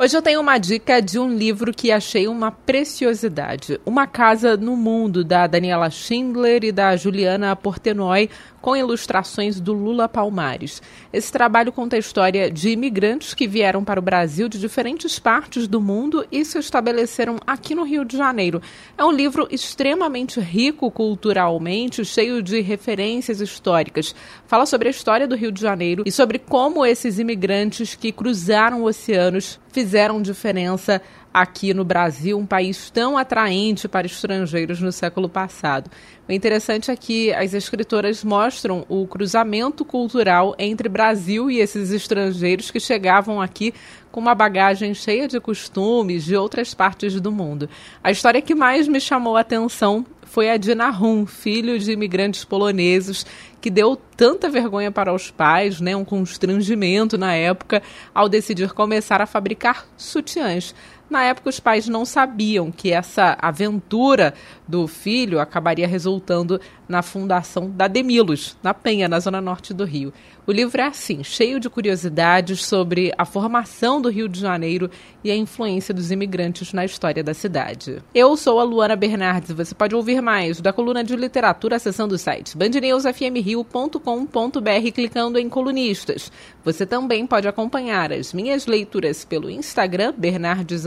Hoje eu tenho uma dica de um livro que achei uma preciosidade. Uma Casa no Mundo, da Daniela Schindler e da Juliana Portenoy, com ilustrações do Lula Palmares. Esse trabalho conta a história de imigrantes que vieram para o Brasil de diferentes partes do mundo e se estabeleceram aqui no Rio de Janeiro. É um livro extremamente rico culturalmente, cheio de referências históricas. Fala sobre a história do Rio de Janeiro e sobre como esses imigrantes que cruzaram oceanos fizeram diferença aqui no Brasil, um país tão atraente para estrangeiros no século passado. O interessante é que as escritoras mostram o cruzamento cultural entre Brasil e esses estrangeiros que chegavam aqui com uma bagagem cheia de costumes de outras partes do mundo. A história que mais me chamou a atenção foi a de Nahum, filho de imigrantes poloneses, que deu tanta vergonha para os pais, né, um constrangimento na época, ao decidir começar a fabricar sutiãs. Na época, os pais não sabiam que essa aventura do filho acabaria resultando na fundação da Demilos, na Penha, na zona norte do Rio. O livro é assim, cheio de curiosidades sobre a formação do Rio de Janeiro e a influência dos imigrantes na história da cidade. Eu sou a Luana Bernardes você pode ouvir mais da coluna de literatura acessando o site bandnewsfmrio.com.br clicando em colunistas. Você também pode acompanhar as minhas leituras pelo Instagram Bernardes